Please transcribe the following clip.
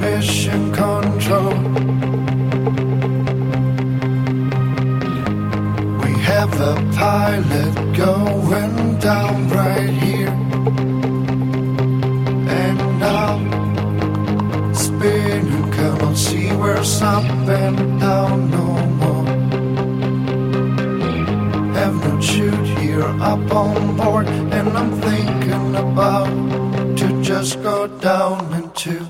mission control. We have the pilot going down right here. And now, spin, you cannot see where's up and down no more. Have no chute here up on board, and I'm thinking about to just go down into